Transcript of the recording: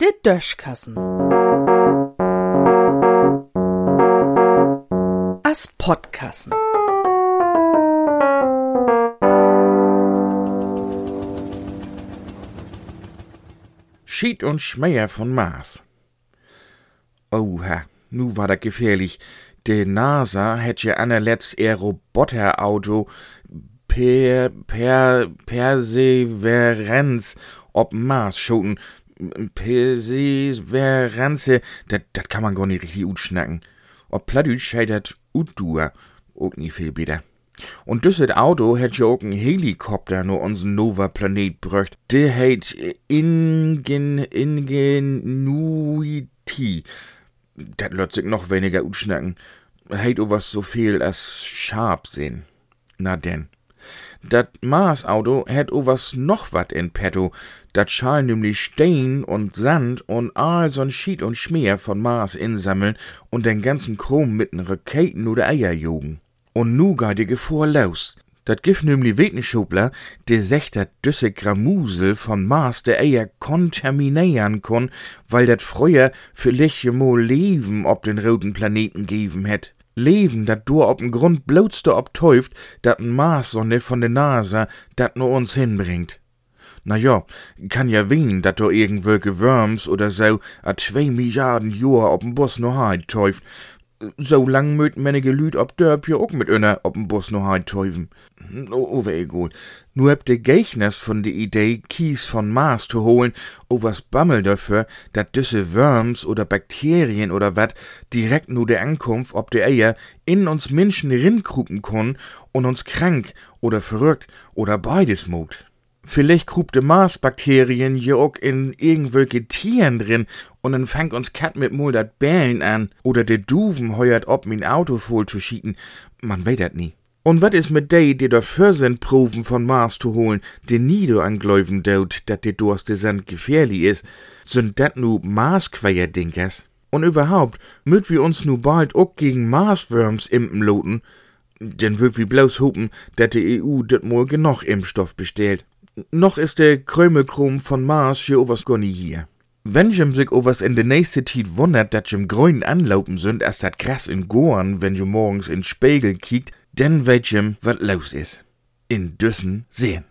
Der Döschkassen. As Podkassen. Schied und Schmäher von Mars. Oha, nu war das gefährlich. De NASA hätt ja anerletzt ihr Roboterauto per, per, Perseveranz ob Mars schoten. Perseveranze, dat, dat kann man gar nicht richtig utschnacken. Ob Plattdeutsch scheitert Udur, auch nie viel besser. Und dieses Auto hätt ja auch ein Helikopter nur unseren Nova-Planet bröcht. Der hätt Ingen, Ingenuity. Dat lässt sich noch weniger utschnacken. Hätt auch was so viel als scharf sehen. Na denn. Dat Mars-Auto hätt auch was noch wat in petto. Dat schall nämlich Stein und Sand und all so'n Schied und Schmier von Mars insammeln und den ganzen Chrom mit den Raketen oder Eier jogen. Und nu geht die Gefahr los. Dat gif nämlich Wetenschubler, de secht dat düsse Gramusel von Mars de Eier kontaminieren kon, weil dat früher vielleicht mal Leben ob den roten Planeten geben hätt. Leben, dat du ob'n Grund bloßte obtäuft, dat n Marssonne von der NASA dat nur uns hinbringt. Na ja, kann ja wen, dat do irgendwelche Worms oder so a zwei Milliarden Jahr ob'n Bus no heit täuft. So lang möt menige Lüd ob Dörp ja auch mit öner ob'n Bus no heit täufen. Oh, oh wär egal. Nur habt de Geichners von de Idee, Kies von Mars zu holen, o was bammel dafür, dat düsse Worms oder Bakterien oder wat direkt nur de Ankunft ob de Eier in uns Menschen rinkrupen kon und uns krank oder verrückt oder beides mut. Vielleicht krupt de Marsbakterien ja auch in irgendwelche Tieren drin und dann fängt uns Kat mit Mul dat Bellen an oder de Duven heuert ob min Auto voll zu schieten. Man weet dat nie. Und wat is mit dei, die dafür sind, Proben von Mars zu holen, die nie do angläufen daut, dat die Durste Sand gefährlich is, sind dat nu Marsqueierdinkers? Und überhaupt, müt wir uns nu bald auch gegen Marsworms impen loten, denn würd wir bloß hopen, dat die EU dat mal genug Impfstoff bestellt. Noch ist der Krömelchrom von Mars hier nie hier. Wenn jem sich owas in de nächste Tid wundert, dat jem grün anlaupen sind, erst dat krass in Goren, wenn jem morgens in Spiegel kiekt, denn weet jem wat los is. In Düssen sehen.